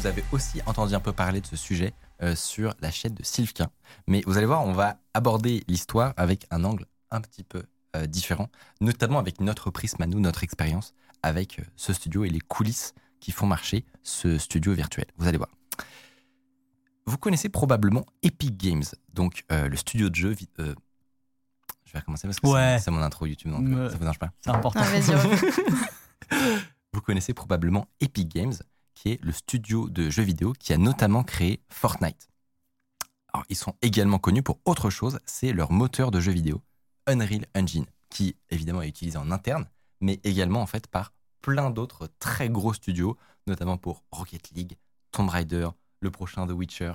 Vous avez aussi entendu un peu parler de ce sujet euh, sur la chaîne de Sylvquin. Mais vous allez voir, on va aborder l'histoire avec un angle un petit peu euh, différent, notamment avec notre prisme à nous, notre expérience avec euh, ce studio et les coulisses qui font marcher ce studio virtuel. Vous allez voir. Vous connaissez probablement Epic Games, donc euh, le studio de jeux. euh, je vais recommencer parce que c'est- Ouais. c'est mon intro YouTube, donc euh, ça vous dérange pas. C'est important. Ah. Vous connaissez probablement Epic Games, qui est le studio de jeux vidéo qui a notamment créé Fortnite. Ils sont également connus pour autre chose, c'est leur moteur de jeux vidéo, Unreal Engine, qui évidemment est utilisé en interne, mais également en fait par plein d'autres très gros studios, notamment pour Rocket League, Tomb Raider, le prochain The Witcher,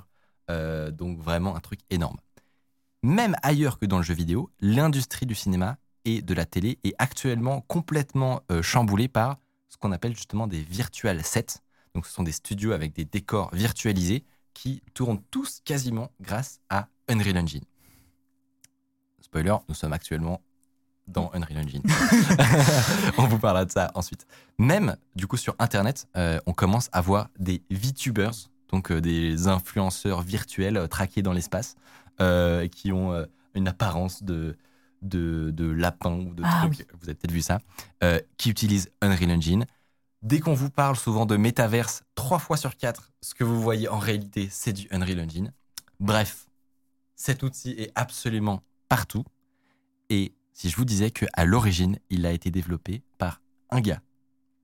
euh, donc vraiment un truc énorme. Même ailleurs que dans le jeu vidéo, l'industrie du cinéma et de la télé est actuellement complètement euh, chamboulée par ce qu'on appelle justement des virtual sets. Donc ce sont des studios avec des décors virtualisés qui tournent tous quasiment grâce à Unreal Engine. Spoiler, nous sommes actuellement dans Unreal Engine. on vous parlera de ça ensuite. Même, du coup, sur Internet, euh, on commence à voir des VTubers, donc euh, des influenceurs virtuels euh, traqués dans l'espace, qui ont une apparence de, de, de lapin ou de Ah truc, vous avez peut-être vu ça, qui utilisent Unreal Engine. Dès qu'on vous parle souvent de métaverse, trois fois sur quatre, ce que vous voyez en réalité, c'est du Unreal Engine. Bref, cet outil est absolument partout. Et si je vous disais qu'à l'origine, il a été développé par un gars,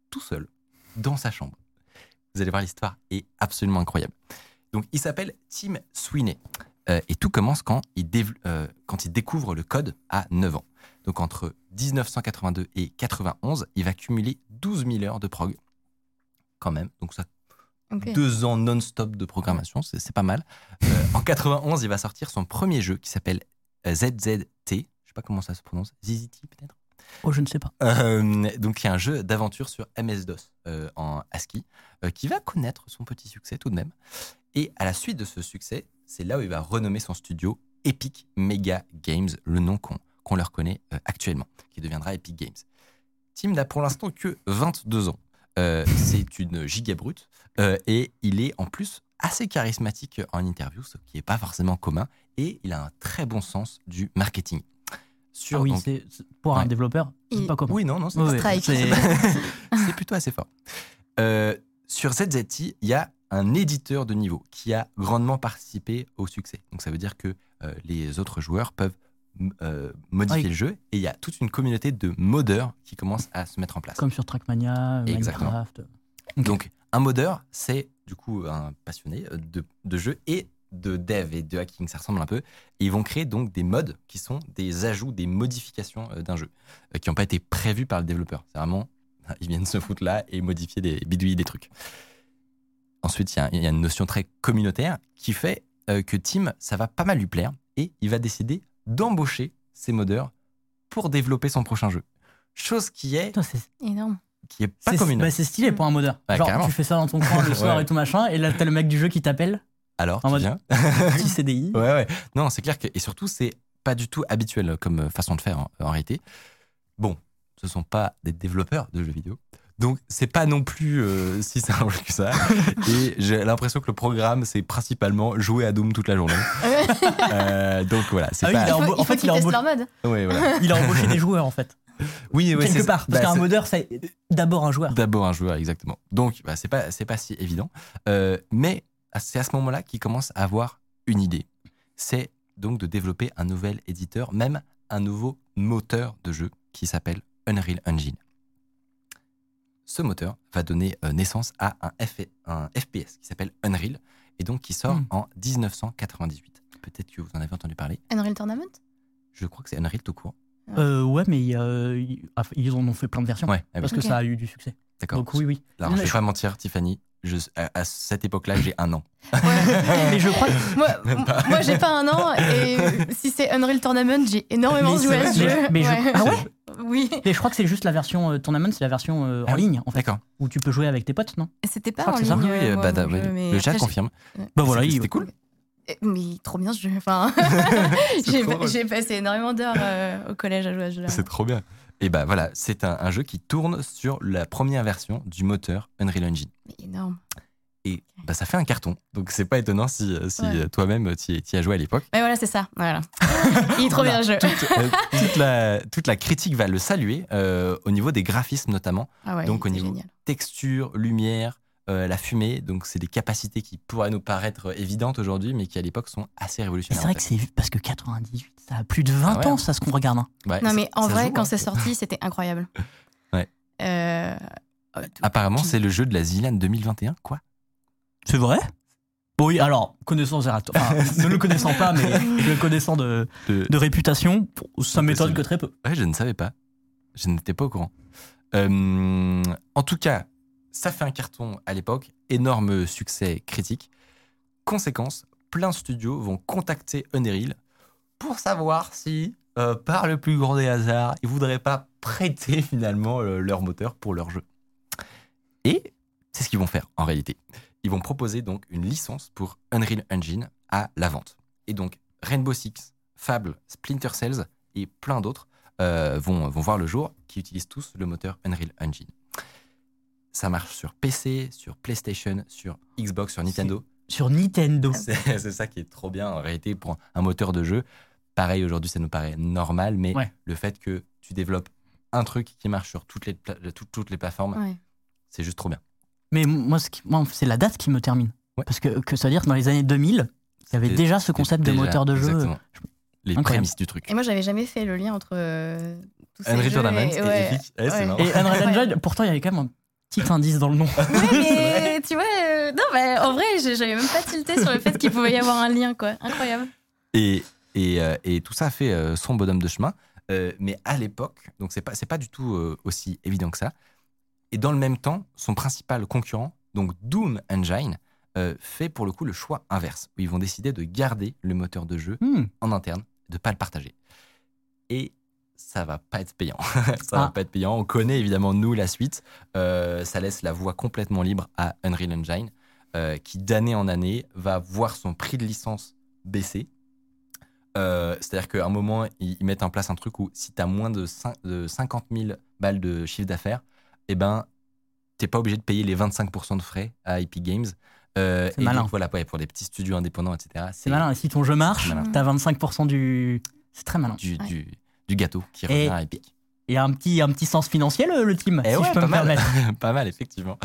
tout seul, dans sa chambre. Vous allez voir, l'histoire est absolument incroyable. Donc, il s'appelle Tim Sweeney. Euh, et tout commence quand il, euh, quand il découvre le code à 9 ans. Donc, entre 1982 et 91, il va cumuler 12 000 heures de prog. Quand même. Donc, ça deux ans non-stop de programmation, c'est pas mal. Euh, en 91, il va sortir son premier jeu qui s'appelle euh, ZZT. Je sais pas comment ça se prononce. ZZT peut-être? Oh, je ne sais pas. Euh, donc il y a un jeu d'aventure sur MS-DOS euh, en ASCII euh, qui va connaître son petit succès tout de même. Et à la suite de ce succès, c'est là où il va renommer son studio Epic Mega Games, le nom qu'on qu'on leur connaît euh, actuellement, qui deviendra Epic Games. Tim n'a pour l'instant que 22 ans. Euh, c'est une giga brute euh, et il est en plus assez charismatique en interview, ce qui n'est pas forcément commun, et il a un très bon sens du marketing. Sur, Ah oui, donc- c'est c'est- pour un développeur, c'est Il- pas commun. oui, non, non, c'est Oui, c'est- c'est plutôt assez fort. Euh, sur ZZT, il y a un éditeur de niveau qui a grandement participé au succès. Donc ça veut dire que euh, les autres joueurs peuvent euh, modifier Oui. le jeu et il y a toute une communauté de modeurs qui commence à se mettre en place. Comme sur Trackmania, Exactement. Minecraft. Ok. Donc un modeur, c'est du coup un passionné euh, de, de jeu et de dev et de hacking, ça ressemble un peu. Et ils vont créer donc des mods qui sont des ajouts, des modifications euh, d'un jeu euh, qui n'ont pas été prévus par le développeur. C'est vraiment, ils viennent se foutre là et modifier des bidouiller des trucs. Ensuite, il y y, a une notion très communautaire qui fait euh, que Tim, ça va pas mal lui plaire et il va décider d'embaucher ses modeurs pour développer son prochain jeu. Chose qui est, Putain, c'est Énorme. qui est pas c'est- commune. bah, c'est stylé pour un modeur. Ouais, Genre, carrément. tu fais ça dans ton coin le soir Ouais. et tout machin, et là, t'as le mec du jeu qui t'appelle, Alors, en tu mode- viens petit CDI. Ouais, ouais. Non, c'est clair que. Et surtout, c'est pas du tout habituel comme façon de faire en, en réalité. Bon, ce sont pas des développeurs de jeux vidéo. Donc, c'est pas non plus euh, si simple que ça. Et j'ai l'impression que le programme, c'est principalement jouer à Doom toute la journée. Euh, donc voilà, c'est Ah oui, pas. il a en fait, il a embauché- leur mode. Ouais, voilà. Il a embauché des joueurs, en fait. Oui, ouais, quelque c'est- part. Parce bah, qu'un c'est- modeur, c'est d'abord un joueur. D'abord un joueur, exactement. Donc, bah, c'est pas, c'est pas si évident. Euh, mais c'est à ce moment-là qu'il commence à avoir une idée. C'est donc de développer un nouvel éditeur, même un nouveau moteur de jeu qui s'appelle Unreal Engine. Ce moteur va donner euh, naissance à un, F- un FPS qui s'appelle Unreal et donc qui sort Hmm. en 1998. Peut-être que vous en avez entendu parler. Unreal Tournament? Je crois que c'est Unreal tout court. Euh, ouais, mais ils en ont fait plein de versions. Ouais, ah oui, Parce que ça a eu du succès. d'accord. Donc oui, oui. Alors, je Mais vais je- pas mentir, Tiffany, je, à, à cette époque-là, j'ai un an. mais je crois que Moi, j'ai pas un an et si c'est Unreal Tournament, j'ai énormément joué à ce jeu. mais je- Ouais. Ah ouais? Oui. Mais je crois que c'est juste la version euh, tournament, c'est la version euh, Ah en oui, ligne, en fait, D'accord. où tu peux jouer avec tes potes, non? C'était pas crois en que c'est ça. ligne. Oui, euh, bah, moi, bah, mon oui, jeu, mais le chat j'ai- confirme. Bah voilà, C'était il- c'était cool. Eh, Mais trop bien ce jeu. Enfin, j'ai trop drôle. j'ai passé énormément d'heures euh, au collège à jouer à ce jeu-là. C'est trop bien. Et bah voilà, c'est un, un jeu qui tourne sur la première version du moteur Unreal Engine. Mais énorme. Et bah, ça fait un carton. Donc c'est pas étonnant si, si Ouais. euh, toi-même tu y, as joué à l'époque. Mais voilà, c'est ça. Voilà. Il est trop bien le jeu. Euh, toute, la, toute la critique va le saluer euh, au niveau des graphismes notamment. Ah ouais, Donc, au niveau- génial. Texture, lumière, euh, la fumée. Donc c'est des capacités qui pourraient nous paraître évidentes aujourd'hui, mais qui à l'époque sont assez révolutionnaires. c'est vrai en que c'est parce que 98, ça a plus de 20 Ah ouais. ans, ça, ce qu'on regarde. hein. Ouais, Non, mais en vrai, joue, quand hein. c'est sorti, c'était incroyable. Ouais. Euh, euh, tout- Apparemment, tout- c'est le jeu de la Zilan 2021, quoi. C'est vrai? Oui, alors, connaissant Zerato, enfin, ne le connaissant pas, mais le connaissant de, De- de réputation, ça m'étonne que très peu. Ouais, je ne savais pas. Je n'étais pas au courant. Euh, en tout cas, ça fait un carton à l'époque, énorme succès critique. Conséquence, plein de studios vont contacter Unreal pour savoir si, euh, par le plus grand des hasards, ils voudraient pas prêter finalement euh, leur moteur pour leur jeu. Et c'est ce qu'ils vont faire en réalité. Ils vont proposer donc une licence pour Unreal Engine à la vente. Et donc Rainbow Six, Fable, Splinter Cells et plein d'autres euh, vont, vont voir le jour, qui utilisent tous le moteur Unreal Engine. Ça marche sur PC, sur PlayStation, sur Xbox, sur Nintendo. Sur Nintendo. C'est ça qui est trop bien en réalité pour un moteur de jeu. Pareil, aujourd'hui, ça nous paraît normal, mais Ouais. le fait que tu développes un truc qui marche sur toutes les, pla- toutes, toutes les plateformes, Ouais. c'est juste trop bien. Mais moi, c'est la date qui me termine. Ouais. Parce que, que ça veut dire que dans les années 2000, il y avait déjà ce concept de Déjà, moteur de jeu. exactement. Les Incroyable. prémices du truc. Et moi, j'avais jamais fait le lien entre euh, tous ces Unreal jeux Tournament et- et ouais. Epic. Ouais, c'est Ouais. marrant. Et Unreal. Engine, pourtant, il y avait quand même un petit indice dans le nom. Ouais, mais tu vois, euh, non, bah, en vrai, j'avais même pas tilté sur le fait qu'il pouvait y avoir un lien, quoi. Incroyable. Et, et, euh, et tout ça a fait euh, son bonhomme de chemin. Euh, mais à l'époque, donc c'est pas, c'est pas du tout euh, aussi évident que ça. Et dans le même temps, son principal concurrent, donc Doom Engine, euh, fait pour le coup le choix inverse, où ils vont décider de garder le moteur de jeu Hmm. en interne, de pas le partager. Et ça va pas être payant. ça va Ah. pas être payant. On connaît évidemment nous la suite. Euh, ça laisse la voie complètement libre à Unreal Engine, euh, qui d'année en année va voir son prix de licence baisser. Euh, C'est-à-dire qu'à un moment, ils, ils mettent en place un truc où si tu as moins de 50 000 balles de chiffre d'affaires, eh ben, t'es pas obligé de payer les 25% de frais à Epic Games. Euh, C'est et malin. donc, voilà, ouais, pour les petits studios indépendants, etc. C'est malin. Et si ton jeu marche, t'as 25% du. C'est très malin. Du, Ouais. du, du gâteau qui Et- revient à Epic. Et un petit, un petit sens financier, le, le team, Eh si ouais, je peux pas me mal. permettre. pas mal, effectivement.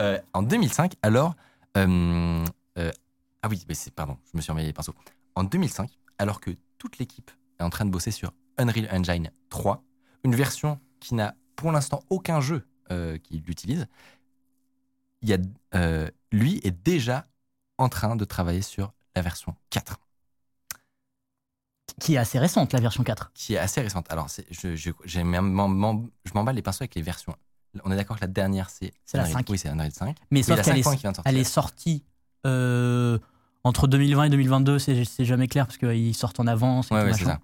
Euh, en 2005, alors. euh, euh, ah oui, mais pardon, je me suis remis les pinceaux. En 2005, alors que toute l'équipe est en train de bosser sur Unreal Engine 3, une version qui n'a pour l'instant aucun jeu euh, qui l'utilise, il y a, euh, lui est déjà en train de travailler sur la version 4, Qui est assez récente, la version 4. qui est assez récente. Alors, je, je, je m'emballe les pinceaux avec les versions. On est d'accord que la dernière, c'est. C'est la Unreal- 5. Oui, c'est Unreal 5. Mais Oui, sauf la qu'elle 5.1 est, qui vient de sortir. elle est sortie euh, entre 2020 et 2022, c'est c'est jamais clair parce qu'ils sortent en avance. Et, Ouais, tout ouais, ça.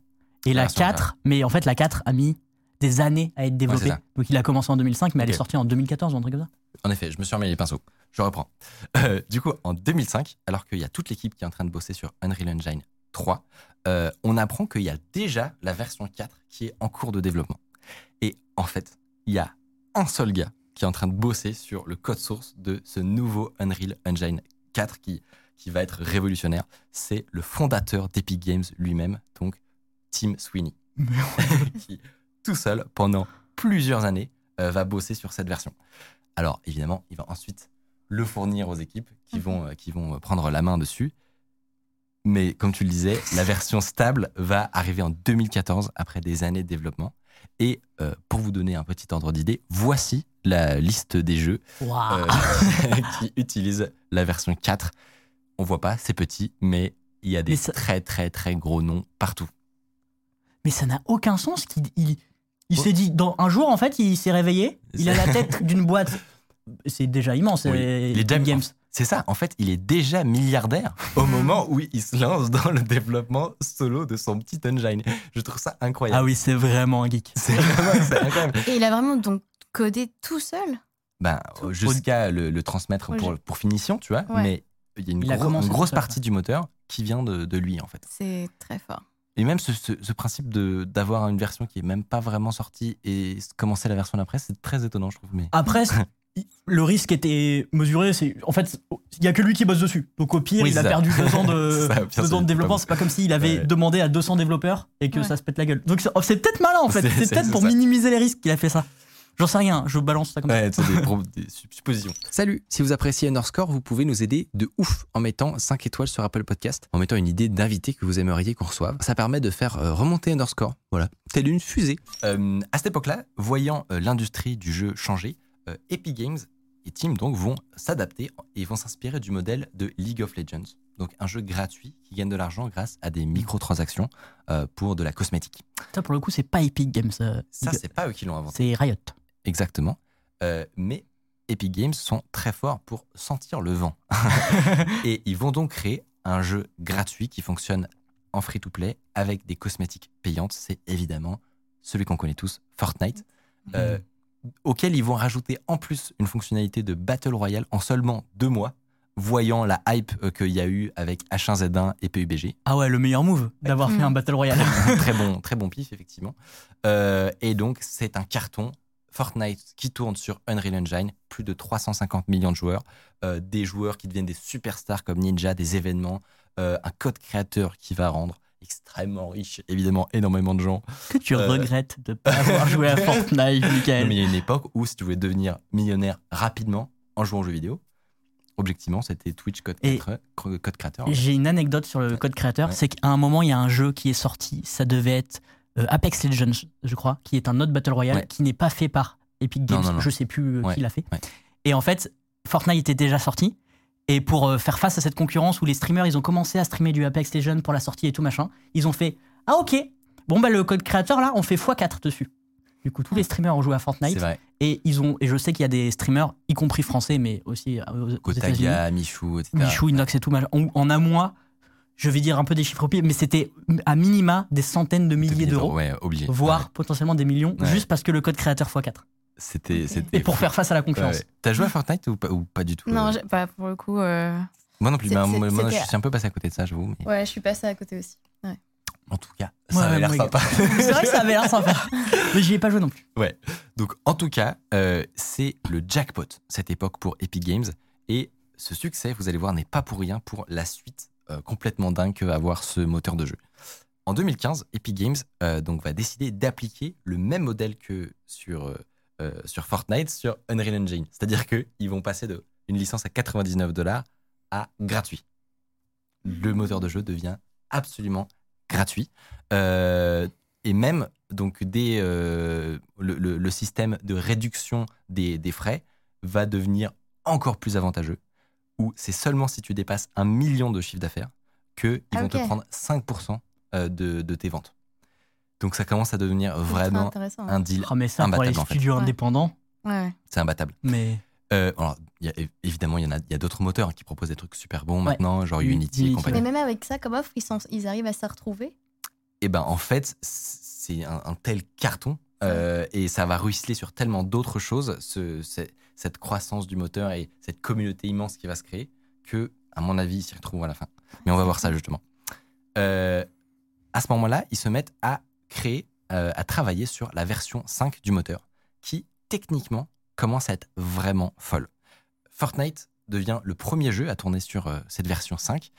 et la version 4, mais en fait, la 4 a mis des années à être développée. ça. Donc il a commencé en 2005, mais elle Ok. est sortie en 2014 ou un truc comme ça. En effet, je me suis remis les pinceaux. Je reprends. Euh, du coup, en 2005, alors qu'il y a toute l'équipe qui est en train de bosser sur Unreal Engine 3, euh, on apprend qu'il y a déjà la version 4 qui est en cours de développement. Et en fait, il y a un seul gars qui est en train de bosser sur le code source de ce nouveau Unreal Engine 4 qui, qui va être révolutionnaire. C'est le fondateur d'Epic Games lui-même, donc Tim Sweeney, qui tout seul, pendant plusieurs années, euh, va bosser sur cette version. Alors évidemment, il va ensuite le fournir aux équipes qui vont, euh, qui vont prendre la main dessus. Mais comme tu le disais, la version stable va arriver en 2014 après des années de développement. Et euh, pour vous donner un petit ordre d'idée, voici la liste des jeux euh, qui utilisent la version 4. On voit pas, c'est petit, mais il y a des ça- très très très gros noms partout. Mais ça n'a aucun sens qu'il il, s'est dit dans un jour en fait il s'est réveillé, il a la tête d'une boîte. C'est déjà immense. Oui. est déjà- Epic Games. C'est ça, en fait, il est déjà milliardaire au moment où il se lance dans le développement solo de son petit engine. Je trouve ça incroyable. Ah oui, c'est vraiment un geek. C'est vraiment c'est incroyable. Et il a vraiment donc codé tout seul? Ben, Tout. jusqu'à le, le transmettre pour, finition, tu vois. Ouais. Mais il y a une, Il a gros- commencé une grosse partie du moteur qui vient de, de lui, en fait. C'est très fort. Et même ce, ce- ce principe de- d'avoir une version qui est même pas vraiment sortie et commencer la version d'après, c'est très étonnant, je trouve. Mais Après, le risque était mesuré. C'est en fait, il y a que lui qui bosse dessus. Donc au pire, Oui, il a ça. perdu deux ans de, ça, pire, deux ans de développement. C'est pas comme s'il avait Ouais. demandé à 200 développeurs et que Ouais. ça se pète la gueule. Donc c'est oh, peut-être malin en fait. C'est- peut-être pour ça. minimiser les risques qu'il a fait ça. J'en sais rien. Je balance ça comme ça. Ouais, c'est des, des sup- suppositions. Salut, si vous appréciez Underscore, vous pouvez nous aider de ouf en mettant 5 étoiles sur Apple Podcast, en mettant une idée d'invité que vous aimeriez qu'on reçoive. Ça permet de faire euh, remonter Underscore, voilà, telle une fusée. Euh, à cette époque-là, voyant euh, l'industrie du jeu changer, euh, Epic Games et Team donc vont s'adapter et vont s'inspirer du modèle de League of Legends. Donc un jeu gratuit qui gagne de l'argent grâce à des microtransactions euh, pour de la cosmétique. Ça pour le coup, c'est pas Epic Games. euh, Ça, c'est pas eux qui l'ont inventé. c'est Riot. Exactement. Euh, mais Epic Games sont très forts pour sentir le vent. et ils vont donc créer un jeu gratuit qui fonctionne en free-to-play avec des cosmétiques payantes. C'est évidemment celui qu'on connaît tous, Fortnite, euh, auquel ils vont rajouter en plus une fonctionnalité de Battle Royale en seulement deux mois, voyant la hype euh, qu'il y a eu avec H1Z1 et PUBG. Ah ouais, le meilleur move d'avoir Mm. fait un battle royale. très bon, très bon pif effectivement. Euh, et donc c'est un carton. Fortnite qui tourne sur Unreal Engine, plus de 350 millions de joueurs, euh, des joueurs qui deviennent des superstars comme Ninja, des événements, euh, un code créateur qui va rendre extrêmement riche, évidemment énormément de gens. que tu Euh. regrettes de pas avoir joué à Fortnite, Non, Michael. mais il y a une époque où si tu voulais devenir millionnaire rapidement en jouant aux jeux vidéo, objectivement c'était Twitch code, Et- créateur- code créateur. J'ai une anecdote sur le code créateur, Ouais. c'est qu'à un moment, il y a un jeu qui est sorti, ça devait être Apex Legends, je crois, qui est un autre Battle Royale, Ouais. qui n'est pas fait par Epic Games, non, non. je sais plus euh, Ouais, qui l'a fait. ouais. Et en fait, Fortnite était déjà sorti, et pour euh, faire face à cette concurrence où les streamers, ils ont commencé à streamer du Apex Legends pour la sortie et tout machin, ils ont fait « Ah ok, bon bah le code créateur là, on fait x4 dessus ». Du coup, tous les streamers ont joué à Fortnite, vrai. et ils ont, et je sais qu'il y a des streamers, y compris français, mais aussi euh, aux, aux États-Unis, Michou, etc. Michou, Inox et tout, machin. en, en un mois, je vais dire un peu des chiffres au pied, mais c'était à minima des centaines de milliers d'euros, Ouais, voire Ouais. potentiellement des millions, Ouais. juste parce que le code créateur x4. C'était, Et pour faire face à la Ouais, concurrence. ouais. T'as joué à Fortnite ou pas, ou pas du tout Non, euh pas pour le coup. euh, Moi non plus, c'est- moi, moi, je suis un peu passé à côté de ça, j'avoue. Mais Ouais, je suis passée à côté aussi. en tout cas, ça Ouais, avait l'air sympa. C'est vrai que ça avait l'air sympa. Mais j'y ai pas joué non plus. Donc, en tout cas, euh, c'est le jackpot, cette époque pour Epic Games. Et ce succès, vous allez voir, n'est pas pour rien pour la suite complètement dingue que avoir ce moteur de jeu. En 2015, Epic Games euh, donc, va décider d'appliquer le même modèle que sur, euh, euh, sur Fortnite sur Unreal Engine. C'est-à-dire qu'ils vont passer de une licence à 99 dollars à gratuit. Le moteur de jeu devient absolument gratuit. Euh, et même donc des, euh, le, le- le système de réduction des, des frais va devenir encore plus avantageux, où c'est seulement si tu dépasses un million de chiffre d'affaires qu'ils Ah, vont te prendre 5% euh, de, de tes ventes. Donc ça commence à devenir vraiment intéressant. un deal. Ah, mais ça, pour imbattable, les en fait. studios indépendants, Ouais. C'est imbattable. mais Euh, alors, il y a- évidemment, il y en a, il y a d'autres moteurs qui proposent des trucs super bons Ouais. maintenant, genre Unity, et compagnie. Mais même avec ça, comme offre, ils, sont, ils arrivent à se retrouver? Et ben en fait, c'est un, un tel carton euh, et ça va ruisseler sur tellement d'autres choses, ce- cette croissance du moteur et cette communauté immense qui va se créer, que, à mon avis, ils s'y retrouvent à la fin. Mais on va voir ça justement. Euh, à ce moment-là, ils se mettent à créer, euh, à travailler sur la version 5 du moteur, qui techniquement commence à être vraiment folle. Fortnite devient le premier jeu à tourner sur euh, cette version 5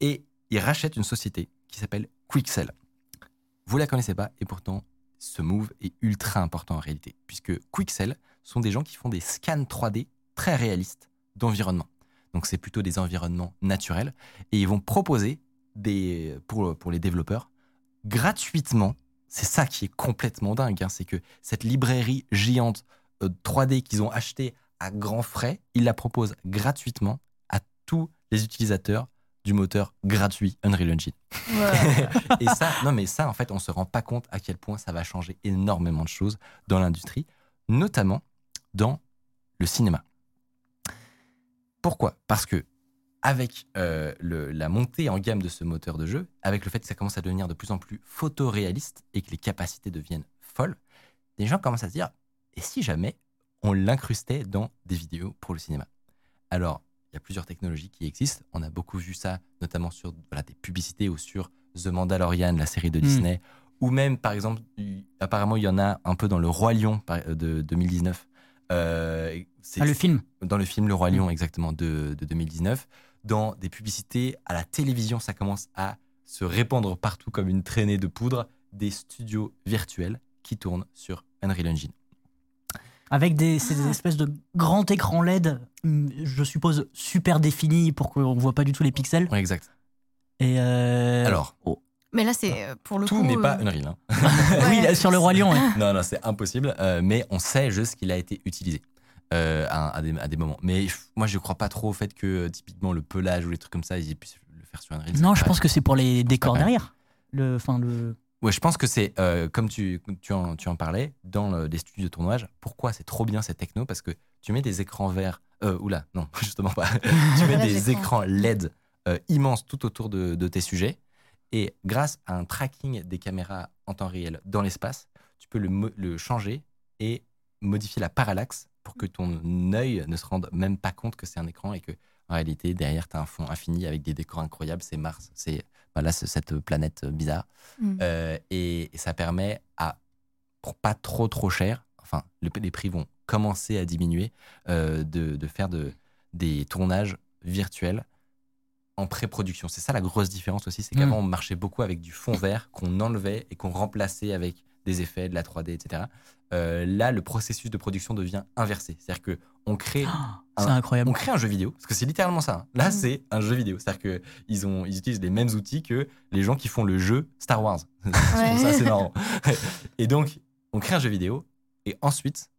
et il rachète une société qui s'appelle Quixel. Vous la connaissez pas et pourtant ce move est ultra important en réalité puisque Quixel sont des gens qui font des scans 3D très réalistes d'environnement. Donc c'est plutôt des environnements naturels et ils vont proposer des pour, pour les développeurs gratuitement. C'est ça qui est complètement dingue, hein, c'est que cette librairie géante euh, 3D qu'ils ont achetée à grands frais, ils la proposent gratuitement à tous les utilisateurs du moteur gratuit Unreal Engine. Ouais. Et ça, non mais ça, en fait, on se rend pas compte à quel point ça va changer énormément de choses dans l'industrie, notamment dans le cinéma. Pourquoi? Parce que avec euh, le- la montée en gamme de ce moteur de jeu, avec le fait que ça commence à devenir de plus en plus photoréaliste et que les capacités deviennent folles, les gens commencent à se dire et si jamais on l'incrustait dans des vidéos pour le cinéma? Alors, il y a plusieurs technologies qui existent. On a beaucoup vu ça, notamment sur voilà, des publicités ou sur The Mandalorian, la série de Mm. Disney, ou même, par exemple, apparemment, il y en a un peu dans Le Roi Lion par- de 2019. Euh, c'est- Ah, le film? dans le film Le Roi Lion, exactement, de, de 2019. Dans des publicités à la télévision, ça commence à se répandre partout comme une traînée de poudre, des studios virtuels qui tournent sur Unreal Engine. Avec des, ces espèces de grands écrans LED, hum, je suppose super définis pour qu'on voit pas du tout les pixels. Ouais, exact. Et euh, Alors, Mais là, c'est euh, pour le tout coup. n'est pas euh, Unreal. hein. oui, là, sur le roi lion. ouais. non, non, c'est impossible, euh, mais on sait juste qu'il a été utilisé. euh, à, à des, à des moments. Mais moi, je crois pas trop au fait que typiquement le pelage ou les trucs comme ça, ils puissent le faire sur Unreal. Non, je pas- pense que c'est pour les décors derrière. Le, enfin, le... Ouais, je pense que c'est, euh, comme tu, tu, en, tu en parlais, dans le- les studios de tournage, pourquoi c'est trop bien cette techno Parce que tu mets des écrans verts, euh, oula, non, justement pas. tu mets des écrans. écrans LED euh, immenses tout autour de, de tes sujets. Et grâce à un tracking des caméras en temps réel dans l'espace, tu peux le, changer et modifier la parallaxe pour que ton œil ne se rende même pas compte que c'est un écran et que en réalité, derrière, tu as un fond infini avec des décors incroyables. C'est Mars, c'est voilà, c'est cette planète bizarre. Mm. Euh, et, et ça permet à, pour pas trop trop cher, enfin, le- les prix vont commencer à diminuer, euh, de, de faire de, des tournages virtuels en pré-production. C'est ça la grosse différence aussi, c'est qu'avant on marchait beaucoup avec du fond vert qu'on enlevait et qu'on remplaçait avec des effets, de la 3D, etc. Euh, là, le processus de production devient inversé. C'est-à-dire que on crée C'est Un- incroyable. on crée un jeu vidéo, parce que c'est littéralement ça. hein. Là, c'est un jeu vidéo. C'est-à-dire qu'ils ont, ils utilisent les mêmes outils que les gens qui font le jeu Star Wars. Ça, c'est marrant. Et donc, on crée un jeu vidéo et ensuite,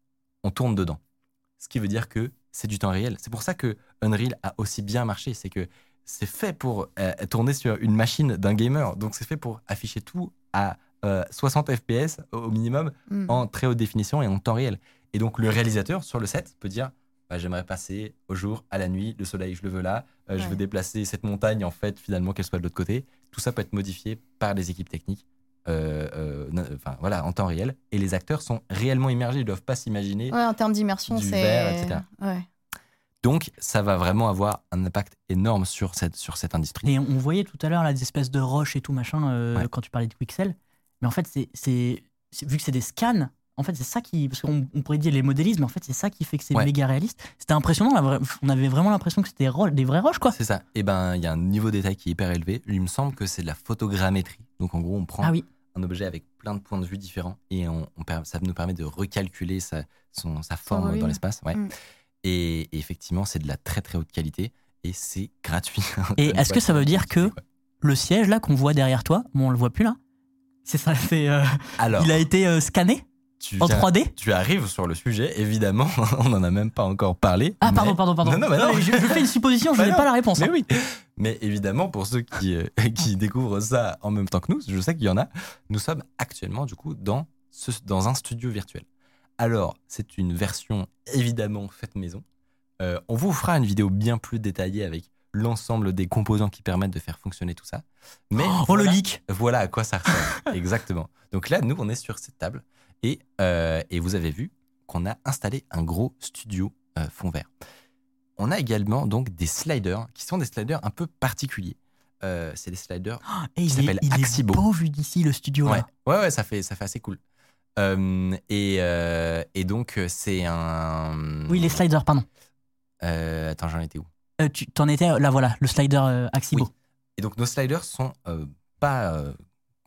on tourne dedans. Ce qui veut dire que c'est du temps réel. C'est pour ça que Unreal a aussi bien marché. C'est que c'est fait pour euh, tourner sur une machine d'un gamer. Donc, c'est fait pour afficher tout à euh, 60 FPS au minimum Mm. en très haute définition et en temps réel. Et donc le réalisateur sur le set peut dire bah, j'aimerais passer au jour, à la nuit, le soleil je le veux là, euh, je veux déplacer cette montagne en fait finalement qu'elle soit de l'autre côté. Tout ça peut être modifié par les équipes techniques. euh, euh, Enfin voilà, en temps réel. Et les acteurs sont réellement immergés, ils doivent pas s'imaginer. Ouais, en termes d'immersion, c'est. Ouais. Donc ça va vraiment avoir un impact énorme sur cette, sur cette industrie. Et on voyait tout à l'heure là, des espèces de roches et tout machin euh, Ouais. quand tu parlais de pixels. Mais en fait, c'est, c'est, c'est- vu que c'est des scans, en fait, c'est ça qui. Parce qu'on on pourrait dire les modélismes, mais en fait, c'est ça qui fait que c'est Ouais. méga réaliste. C'était impressionnant. on avait vraiment l'impression que c'était des, ro- des vraies roches, quoi. C'est ça. Et ben il y a un niveau de détail qui est hyper élevé. Il me semble que c'est de la photogrammétrie. Donc en gros on prend Ah oui. un objet avec plein de points de vue différents et on, ça nous permet de recalculer sa, son- sa forme dans l'espace. Ouais. Mm. Et, et effectivement, c'est de la très très haute qualité et c'est gratuit. Et est-ce que ça veut dire que- quoi. Le siège là qu'on voit derrière toi, bon, on le voit plus là. C'est ça, c'est. euh, Alors, il a été euh, scanné tu, en viens- 3D. tu arrives sur le sujet, évidemment, on n'en a même pas encore parlé. Ah, pardon, mais- pardon, pardon. Non, non, mais non. je, je fais une supposition, je Bah n'ai pas la réponse. Mais hein. oui, mais évidemment, pour ceux qui, euh, qui découvrent ça en même temps que nous, je sais qu'il y en a, nous sommes actuellement du coup dans, ce, dans un studio virtuel. Alors, c'est une version évidemment faite maison. Euh, on vous fera une vidéo bien plus détaillée avec l'ensemble des composants qui permettent de faire fonctionner tout ça. Mais Oh, le voilà, leak voilà à quoi ça ressemble. Exactement. Donc là, nous, on est sur cette table et, euh, et vous avez vu qu'on a installé un gros studio euh, fond vert. On a également donc des sliders qui sont des sliders un peu particuliers. Euh, c'est des sliders. Et il, est, s'appelle il est Axibo. beau vu d'ici le studio Ouais, là. ouais, ouais, ça fait, ça fait assez cool. Euh, et, euh, et donc, euh, c'est un. Oui, les sliders, pardon. Euh, attends, j'en étais où? Tu t'en étais là, voilà, le slider Axibo. Oui. Et donc, nos sliders sont pas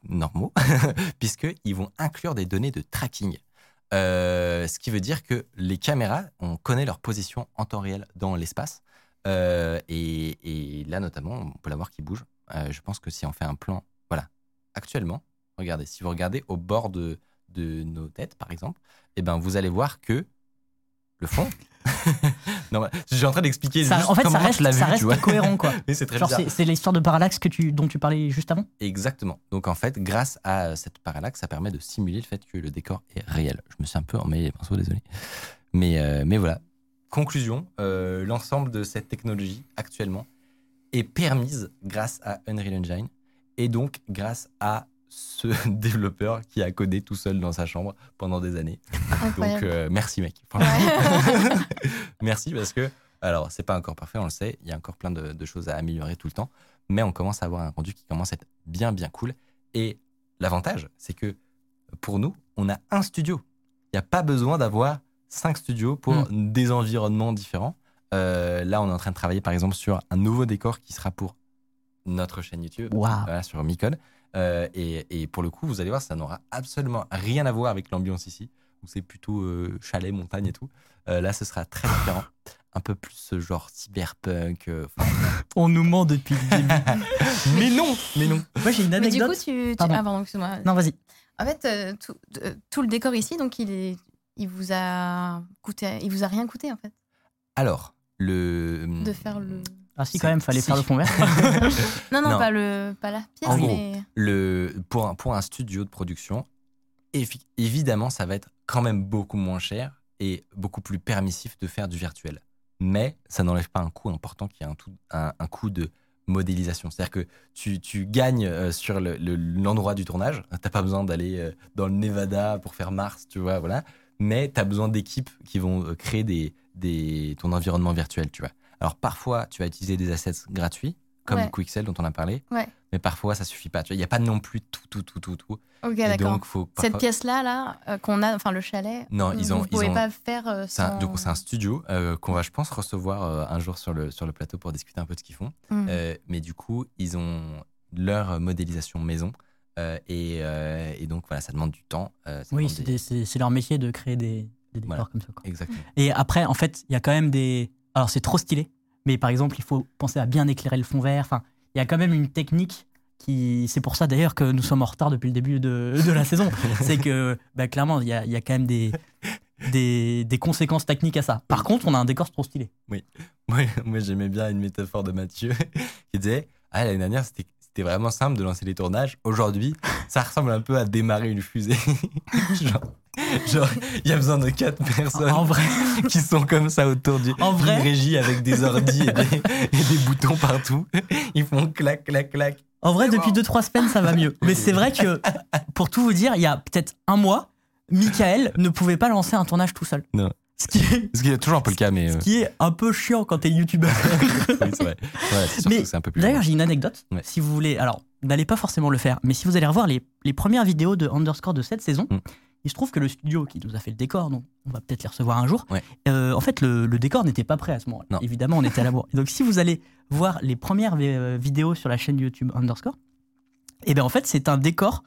normaux, puisqu'ils vont inclure des données de tracking. Ce qui veut dire que les caméras, on connaît leur position en temps réel dans l'espace. Et, et là, notamment, on peut la voir qui bouge. Je pense que si on fait un plan, voilà, actuellement, regardez, si vous regardez au bord de, de nos têtes, par exemple, eh ben, vous allez voir que le fond Non, je suis en train d'expliquer en fait, ça reste, l'ai ça reste cohérent, quoi. C'est l'histoire de parallaxe que tu, dont tu parlais juste avant Exactement. Donc en fait, grâce à cette parallaxe, ça permet de simuler le fait que le décor est réel. Je me suis un peu emmêlé les pinceaux, désolé. Mais, euh, mais voilà. Conclusion, euh, l'ensemble de cette technologie actuellement est permise grâce à Unreal Engine et donc grâce à ce développeur qui a codé tout seul dans sa chambre pendant des années. Donc euh, merci mec. Ouais. Merci parce que, alors, c'est pas encore parfait, on le sait, il y a encore plein de, de choses à améliorer tout le temps, mais on commence à avoir un rendu qui commence à être bien, bien cool. Et l'avantage, c'est que pour nous, on a un studio. Il n'y a pas besoin d'avoir cinq studios pour Mm. des environnements différents. Euh, là, on est en train de travailler, par exemple, sur un nouveau décor qui sera pour notre chaîne YouTube, voilà, sur Micode. Euh, et, et pour le coup, vous allez voir, ça n'aura absolument rien à voir avec l'ambiance ici, où c'est plutôt euh, chalet, montagne et tout. Euh, là, ce sera très différent. Un peu plus ce genre cyberpunk. euh, On nous ment depuis le début. mais non Mais non Moi, j'ai une Mais du anecdote. coup, tu. tu- Pardon. Ah, pardon, excuse-moi. Non, vas-y. En fait, euh, tout, euh, tout le décor ici, donc il est. Il vous a coûté, il vous a rien coûté en fait Alors, le. de faire le. Ah, si, quand même, fallait si. faire le fond vert. Non, non, Non. pas le, pas la pièce, En gros. mais le, pour, un, pour un studio de production, évi- évidemment, ça va être quand même beaucoup moins cher et beaucoup plus permissif de faire du virtuel. Mais ça n'enlève pas un coût important qui est un, tout- un, un coût de modélisation. C'est-à-dire que tu, tu gagnes euh, sur le- le- l'endroit du tournage. T'as pas besoin d'aller euh, dans le Nevada pour faire Mars, tu vois, voilà. Mais tu as besoin d'équipes qui vont euh, créer des, des, ton environnement virtuel, tu vois. Alors parfois, tu vas utiliser des assets gratuits, comme Ouais. Quixel dont on a parlé. Ouais. Mais parfois, ça suffit pas. Il n'y a pas non plus tout, tout, tout, tout, tout. ok, d'accord. donc, Cette pièce-là, là, euh, qu'on a, enfin le chalet, Non, ils ont- vous ils pouvez ont- pas faire euh, C'est un, sans... du coup, c'est un studio euh, qu'on va, je pense, recevoir euh, un jour sur le, sur le plateau pour discuter un peu de ce qu'ils font. Euh, mais du coup, ils ont leur modélisation maison. euh, et, euh, et donc, voilà, ça demande du temps. euh, Oui, c'est des- leur métier de créer des, des décors Voilà. comme ça. quoi. Exactement. Et après, en fait, il y a quand même des. Alors, c'est trop stylé, mais par exemple, il faut penser à bien éclairer le fond vert. Enfin, il y a quand même une technique qui. C'est pour ça d'ailleurs que nous sommes en retard depuis le début de, de la saison. C'est que, bah, clairement, il y a, il y a quand même des, des, des conséquences techniques à ça. Par contre, on a un décor trop stylé. Moi, moi j'aimais bien une métaphore de Mathieu qui disait Ah, l'année dernière, c'était c'était vraiment simple de lancer les tournages. Aujourd'hui, ça ressemble un peu à démarrer une fusée. genre, genre, il y a besoin de quatre personnes En vrai, qui sont comme ça autour du, En vrai d'une régie avec des ordis et des, et des boutons partout. Ils font clac, clac, clac. en vrai depuis bon. 2-3 semaines, ça va mieux. Mais c'est vrai que, pour tout vous dire, il y a peut-être un mois, Michael ne pouvait pas lancer un tournage tout seul. Non. Ce qui est, Ce qui est toujours un peu le cas, mais ce euh, qui est un peu chiant quand t'es youtubeur. oui, c'est vrai. Ouais, c'est surtout Mais que c'est un peu plus. D'ailleurs, j'ai une anecdote. Ouais. Si vous voulez, alors, n'allez pas forcément le faire, mais si vous allez revoir les, les premières vidéos de Underscore de cette saison, Mm. Il se trouve que le studio qui nous a fait le décor, donc on va peut-être les recevoir un jour, Ouais. euh, en fait, le, le décor n'était pas prêt à ce moment-là. Évidemment, on était à la bourre. Donc, si vous allez voir les premières euh, vidéos sur la chaîne YouTube Underscore, et bien en fait, c'est un décor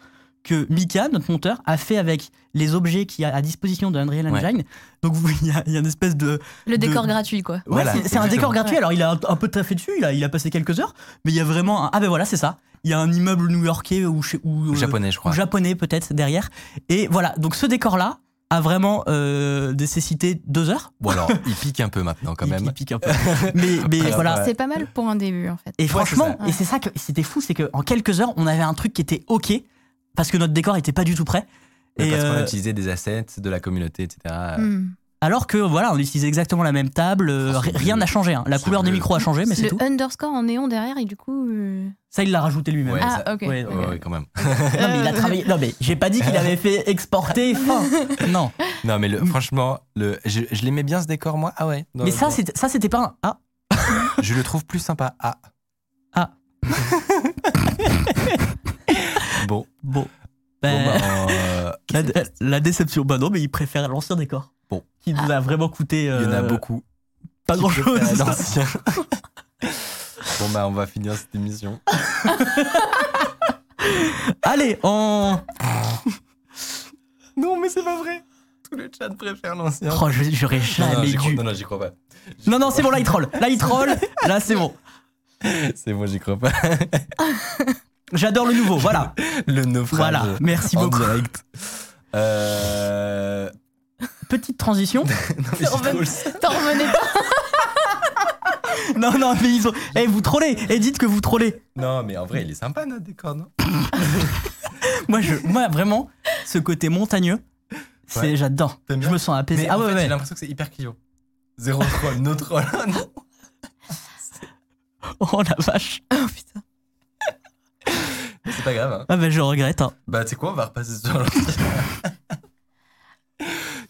que Mika, notre monteur, a fait avec les objets qu'il y a à disposition de Unreal Ouais. Engine. Donc, vous- il y, a- il y a une espèce de, Le décor gratuit, quoi. Ouais, Voilà, c'est- un décor gratuit. Ouais. Alors, il a un, un peu taffé dessus, il a, il a passé quelques heures, mais il y a vraiment un. Ah, ben voilà, c'est ça. Il y a un immeuble new-yorkais ou, ou, euh, Japonais, je ou crois. japonais peut-être derrière. Et voilà, donc ce décor-là a vraiment euh, nécessité deux heures. Bon, alors, il pique un peu maintenant, quand même. il pique un peu. mais mais Alors, voilà. ouais. C'est pas mal pour un début, en fait. Et Ouais, franchement, et c'est ça que c'était fou, c'est qu'en quelques heures, on avait un truc qui était OK parce que notre décor était pas du tout prêt. Et parce qu'on a euh, utilisé des assets de la communauté, etc. Hmm. alors que voilà, on utilisait exactement la même table, euh, rien n'a changé. hein. La couleur des micros a changé, mais c'est le tout. underscore en néon derrière, et du coup. euh, Ça, il l'a rajouté lui-même. Ouais, Ah, ça- ok. ouais, ok. Ouais, ouais, quand même. Non, mais il a travaillé. Non, mais j'ai pas dit qu'il avait fait exporter fin. Non. Non, mais le, franchement, le, je, je l'aimais bien ce décor, moi. Ah ouais. Non, Mais ça, c'était ça, c'était pas un. Ah, Je le trouve plus sympa. Ah. Ah. bon. bon. Bon, bah, euh, la, la déception. Bah non, mais il préfère l'ancien décor. Bon. Qui nous a vraiment coûté. il y en a euh, beaucoup. Pas grand chose. l'ancien. bon, bah, on va finir cette émission. Allez, on. Non, mais c'est pas vrai. Tout le chat préfère l'ancien. Oh, je- j'aurais non, non, jamais crois, dû. non, non, j'y crois pas. Non, non, c'est bon, là, il troll. Là, il troll. Là, c'est bon. C'est moi, j'y crois pas. J'adore le nouveau, voilà. Le naufrage. Voilà, merci en beaucoup. direct. Euh, petite transition. T'en revenais- pas non, non, mais ils ont. Eh, vous trollez Et dites que vous trollez Non, mais en vrai, il est sympa notre décor, non? Moi, je, moi vraiment, ce côté montagneux, c'est Ouais. j'adore. Je me sens apaisé. Mais ah en ouais, fait, ouais. j'ai l'impression que c'est hyper clivant. Zéro troll, no troll. non. Oh la vache. C'est pas grave. Hein. Ah bah je regrette. hein. Bah, tu sais quoi, on va repasser sur l'ancien.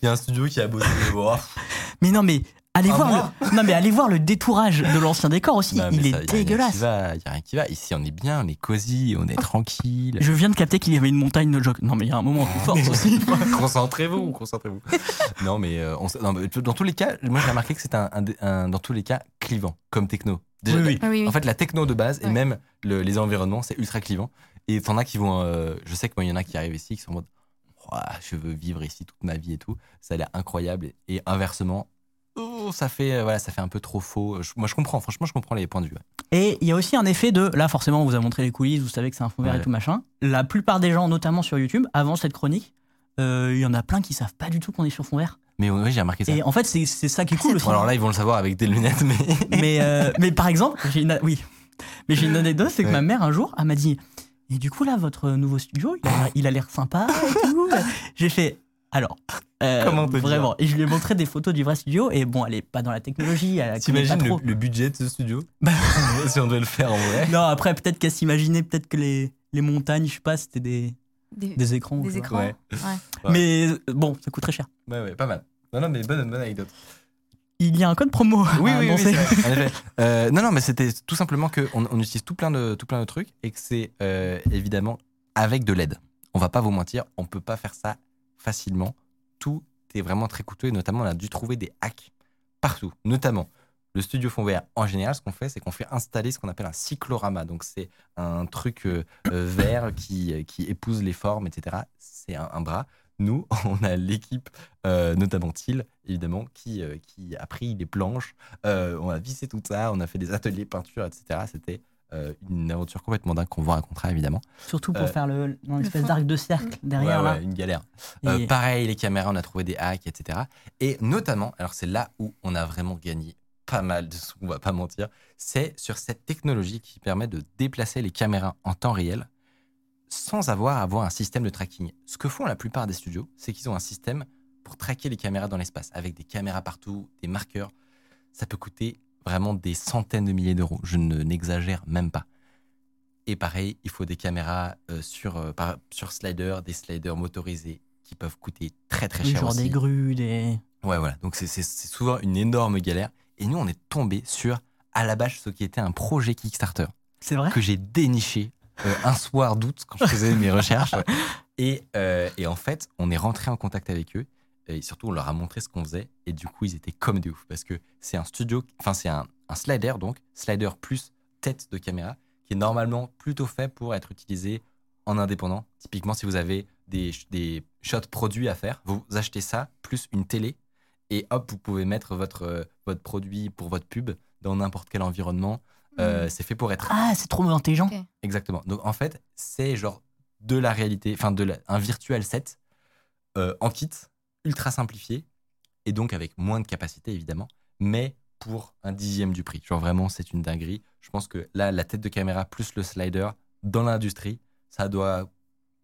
Il y a un studio qui a bossé. Oh. Mais non, mais allez Ah, voir le. Non, mais allez voir le détourage de l'ancien décor aussi. Non, mais Il est y a rien dégueulasse. qui va, Il y a rien qui va. Ici, on est bien, on est cosy, on est tranquille. Je viens de capter qu'il y avait une montagne de joke. Non, mais il y a un moment de force aussi. concentrez-vous, concentrez-vous. non, mais, euh, on non, mais dans tous les cas, moi j'ai remarqué que c'était un, un dé- un- dans tous les cas clivant comme techno. Déjà, Oui, oui. En fait, la techno de base et même le- les environnements, c'est ultra clivant. Et t'en as qui vont. euh, je sais que moi, il y en a qui arrivent ici qui sont en mode Ouah, je veux vivre ici toute ma vie et tout. Ça a l'air incroyable. Et, inversement, oh, ça fait euh, voilà, ça fait un peu trop faux. Je- moi, je comprends. Franchement, je comprends les points de vue. ouais. Et il y a aussi un effet de. Là, forcément, on vous a montré les coulisses, vous savez que c'est un fond vert Ouais. et tout machin. La plupart des gens, notamment sur YouTube, avant cette chronique, euh, il y en a plein qui savent pas du tout qu'on est sur fond vert. Mais oui, j'ai remarqué ça. Et en fait, c'est c'est ça qui est cool c'est aussi. Bon, alors là, ils vont le savoir avec des lunettes, mais. mais, euh, mais par exemple, j'ai une, oui. mais j'ai une anecdote, c'est que Ouais. ma mère un jour, elle m'a dit Et du coup, là, votre nouveau studio, il a l'air- sympa et tout. j'ai fait Alors, euh, Comment vraiment Et je lui ai montré des photos du vrai studio, et bon, elle est pas dans la technologie, T'imagines le, le budget de ce studio Bah. Si on devait le faire en vrai. Non, après, peut-être qu'elle s'imaginait, peut-être que les, les montagnes, je sais pas, c'était des, Des, des écrans. des écrans. Ouais. Ouais. Ouais. Mais euh, bon, ça coûte très cher. Ouais, ouais, pas mal. Non, non, mais bonne, bonne anecdote. Il y a un code promo. à Oui, oui, vrai. En effet. Euh, non, non, mais c'était tout simplement qu'on on utilise tout plein, de, tout plein de trucs et que c'est euh, évidemment avec de l'aide. On va pas vous mentir, on peut pas faire ça facilement. Tout est vraiment très coûteux et notamment on a dû trouver des hacks partout. Notamment le studio fond vert. En général, ce qu'on fait, c'est qu'on fait installer ce qu'on appelle un cyclorama. Donc c'est un truc euh, euh, vert qui, qui épouse les formes, etc. C'est un, un bras. Nous, on a l'équipe, euh, notamment Thiel, évidemment, qui, euh, qui a pris les planches, euh, on a vissé tout ça, on a fait des ateliers peinture, etc. C'était euh, une aventure complètement dingue qu'on vous racontera, évidemment. Surtout pour Euh, faire le, l'espèce fond. d'arc de cercle derrière Ouais, là. une galère. Et- Euh, pareil, les caméras, on a trouvé des hacks, etc. Et notamment, alors c'est là où on a vraiment gagné pas mal de sous, on va pas mentir, c'est sur cette technologie qui permet de déplacer les caméras en temps réel sans avoir à avoir un système de tracking. Ce que font la plupart des studios, c'est qu'ils ont un système pour traquer les caméras dans l'espace, avec des caméras partout, des marqueurs. Ça peut coûter vraiment des centaines de milliers d'euros. Je ne n'exagère même pas. Et pareil, il faut des caméras euh, sur, euh, par- sur slider, des sliders motorisés qui peuvent coûter très très cher genre aussi. des grues, des. Ouais, voilà. Donc c'est- souvent une énorme galère. Et nous, on est tombé sur à la bâche ce qui était un projet Kickstarter C'est vrai? que j'ai déniché un soir d'août quand je faisais mes recherches. Et, euh, et en fait, on est rentré en contact avec eux. Et surtout, on leur a montré ce qu'on faisait. Et du coup, ils étaient comme des ouf. Parce que c'est un studio, enfin, c'est un, un slider, donc, slider plus tête de caméra, qui est normalement plutôt fait pour être utilisé en indépendant. Typiquement, si vous avez des, des shots produits à faire, vous achetez ça plus une télé. Et hop, vous pouvez mettre votre, euh, votre produit pour votre pub dans n'importe quel environnement. Euh, C'est fait pour être Ah, c'est trop intelligent. Exactement. Donc en fait, c'est genre de la réalité, enfin de la- un virtuel set euh, en kit, ultra simplifié, et donc avec moins de capacité évidemment, mais pour un dixième du prix. Genre vraiment, c'est une dinguerie. Je pense que là, la tête de caméra plus le slider dans l'industrie, ça doit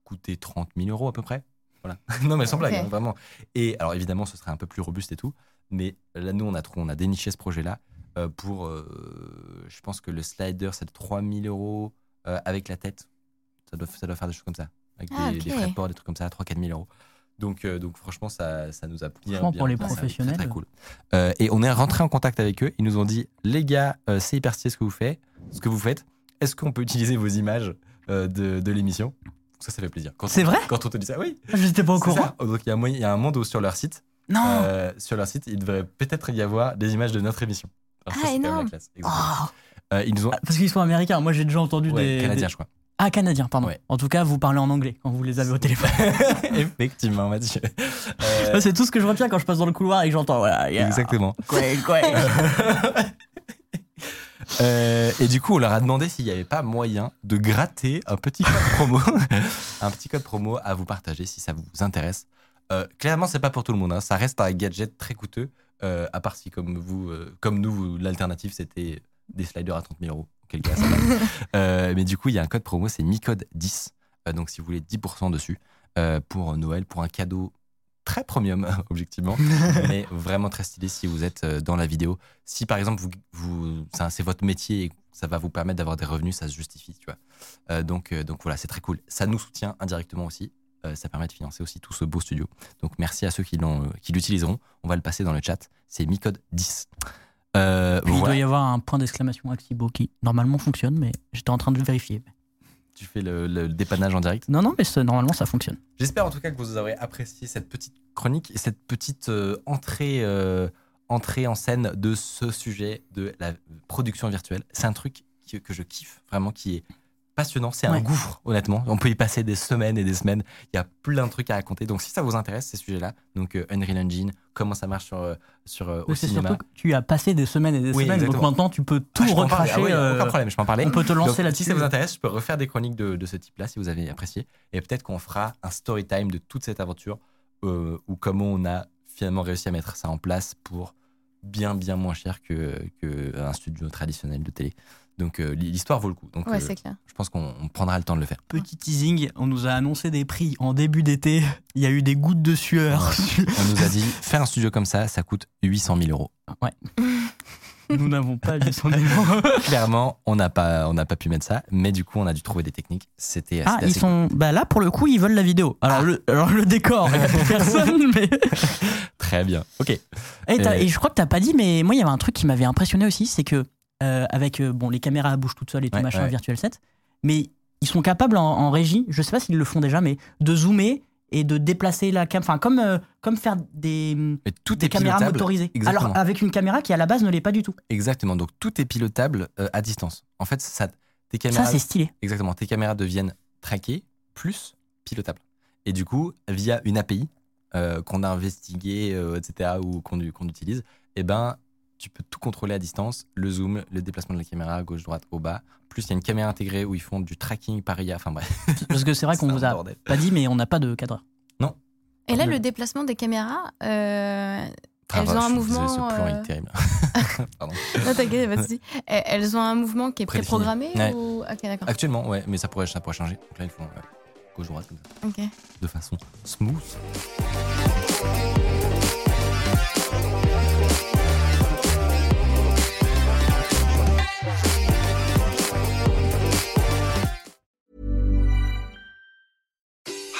coûter 30 000 euros à peu près. Voilà. non mais sans blague, hein, vraiment. Et alors évidemment, ce serait un peu plus robuste et tout, mais là, nous, on a, trou- on a déniché ce projet-là euh, pour, euh, je pense que le slider, c'est de 3 000 euros euh, avec la tête. Ça doit, ça doit faire des choses comme ça. Avec Ah, des, ok. des frais de port, des trucs comme ça, 3-4 000 euros. Donc, euh, donc franchement, ça, ça nous a bien. Franchement, bien, pour les professionnels. Très, très cool. Euh, et on est rentré en contact avec eux. Ils nous ont dit les gars, euh, c'est hyper stylé ce que vous faites. Ce que vous faites. Est-ce qu'on peut utiliser vos images euh, de, de l'émission? Ça, ça fait plaisir. Quand C'est on- vrai? Quand on te dit ça, oui. Je n'étais pas au courant. ça. Donc il y, a un y a un monde où sur leur site, Non euh, sur leur site, il devrait peut-être y avoir des images de notre émission. Alors ça, Ah, la énorme. Oh Euh, ils ont Ah, Parce qu'ils sont américains. Moi, j'ai déjà entendu ouais, des. canadiens, des- je crois. Ah, canadiens, pardon. Ouais. En tout cas, vous parlez en anglais quand vous les avez au téléphone. Effectivement, Mathieu. Euh, Ça, C'est tout ce que je retiens quand je passe dans le couloir et que j'entends. Voilà, yeah. Exactement. Quoi, quoi. Euh, et du coup, on leur a demandé s'il n'y avait pas moyen de gratter un petit code promo, un petit code promo à vous partager si ça vous intéresse. Euh, clairement, c'est pas pour tout le monde. hein. Ça reste un gadget très coûteux. Euh, à part si, comme vous, euh, comme nous, l'alternative c'était des sliders à 30 000 euros. Auquel cas. Euh, mais du coup, il y a un code promo, c'est Micode 10. Euh, donc, si vous voulez 10% dessus pour Noël, pour un cadeau très premium, objectivement, mais vraiment très stylé si vous êtes dans la vidéo. Si par exemple, vous, vous, c'est votre métier et ça va vous permettre d'avoir des revenus, ça se justifie, tu vois. Donc, donc voilà, c'est très cool. Ça nous soutient indirectement aussi. Euh, ça permet de financer aussi tout ce beau studio. Donc merci à ceux qui l'ont, euh, qui l'utiliseront. On va le passer dans le chat. C'est Micode 10. Euh, Puis il doit y avoir un point d'exclamation Axibo qui normalement fonctionne, mais j'étais en train de vérifier. Tu fais le, le dépannage en direct? Non, non, mais normalement ça fonctionne. J'espère en tout cas que vous aurez apprécié cette petite chronique et cette petite euh, entrée, euh, entrée en scène de ce sujet de la production virtuelle. C'est un truc que je kiffe vraiment, qui est passionnant. C'est un Ouais. gouffre, honnêtement. On peut y passer des semaines et des semaines. Il y a plein de trucs à raconter. Donc si ça vous intéresse, ces sujets-là, donc euh, Unreal Engine, comment ça marche sur, euh, sur, euh, au cinéma. surtout que tu as passé des semaines et des Oui, semaines, donc exactement. maintenant tu peux tout Ah, recracher. Ah oui, euh, aucun problème, je peux en parler. on peut te lancer Donc, là-dessus. Si ça vous intéresse, je peux refaire des chroniques de, de ce type-là si vous avez apprécié. Et peut-être qu'on fera un story time de toute cette aventure ou comment on a finalement réussi à mettre ça en place pour bien, bien moins cher que, que un studio traditionnel de télé. Donc euh, l'histoire vaut le coup. Donc Ouais, euh, clair. je pense qu'on on prendra le temps de le faire. Petit teasing, on nous a annoncé des prix en début d'été. Il y a eu des gouttes de sueur. On nous a dit faire un studio comme ça, ça coûte 800 000 euros. nous n'avons pas lu son numéro. Clairement, on n'a pas, on n'a pas pu mettre ça, mais du coup, on a dû trouver des techniques. C'était Ah, ils sont. Bah là, pour le coup, ils veulent la vidéo. Alors, Ah. le, alors le décor, il y a plus personne, mais. très bien. Ok. Et, Euh. et je crois que t'as pas dit, mais moi, il y avait un truc qui m'avait impressionné aussi, c'est que, euh, avec euh, bon, les caméras bougent toutes seules et tout Ouais, machin, ouais. Virtual Set, mais ils sont capables en, en régie, je sais pas s'ils le font déjà, mais de zoomer et de déplacer la cam. Enfin, comme, euh, comme faire des, tout des est caméras pilotable. motorisées. Exactement. Alors, avec une caméra qui, à la base, ne l'est pas du tout. Exactement. Donc tout est pilotable euh, à distance. En fait, ça, tes Ça, caméras, c'est stylé. exactement, tes caméras deviennent traquées plus pilotables. Et du coup, via une API euh, qu'on a investiguée, etc., ou qu'on qu'on utilise, eh ben, tu peux tout contrôler à distance, le zoom, le déplacement de la caméra, gauche, droite, au bas. Plus, il y a une caméra intégrée où ils font du tracking par IA. Enfin bref, Parce que c'est vrai qu'on vous a bordel. pas dit, mais on n'a pas de cadreur. Et là, Le- le déplacement des caméras, euh, Ah, elles bah, ont je un mouvement. désolé, ce plan euh, est terrible. Pardon. Non, t'inquiète, pas de souci. Elles ont un mouvement qui est Prédéfini. préprogrammé Ouais. ou... Ok, d'accord. Actuellement, ouais, mais ça pourrait, ça pourrait changer. Donc là, ils font ouais, gauche, droite, comme ça, Ok. de façon smooth.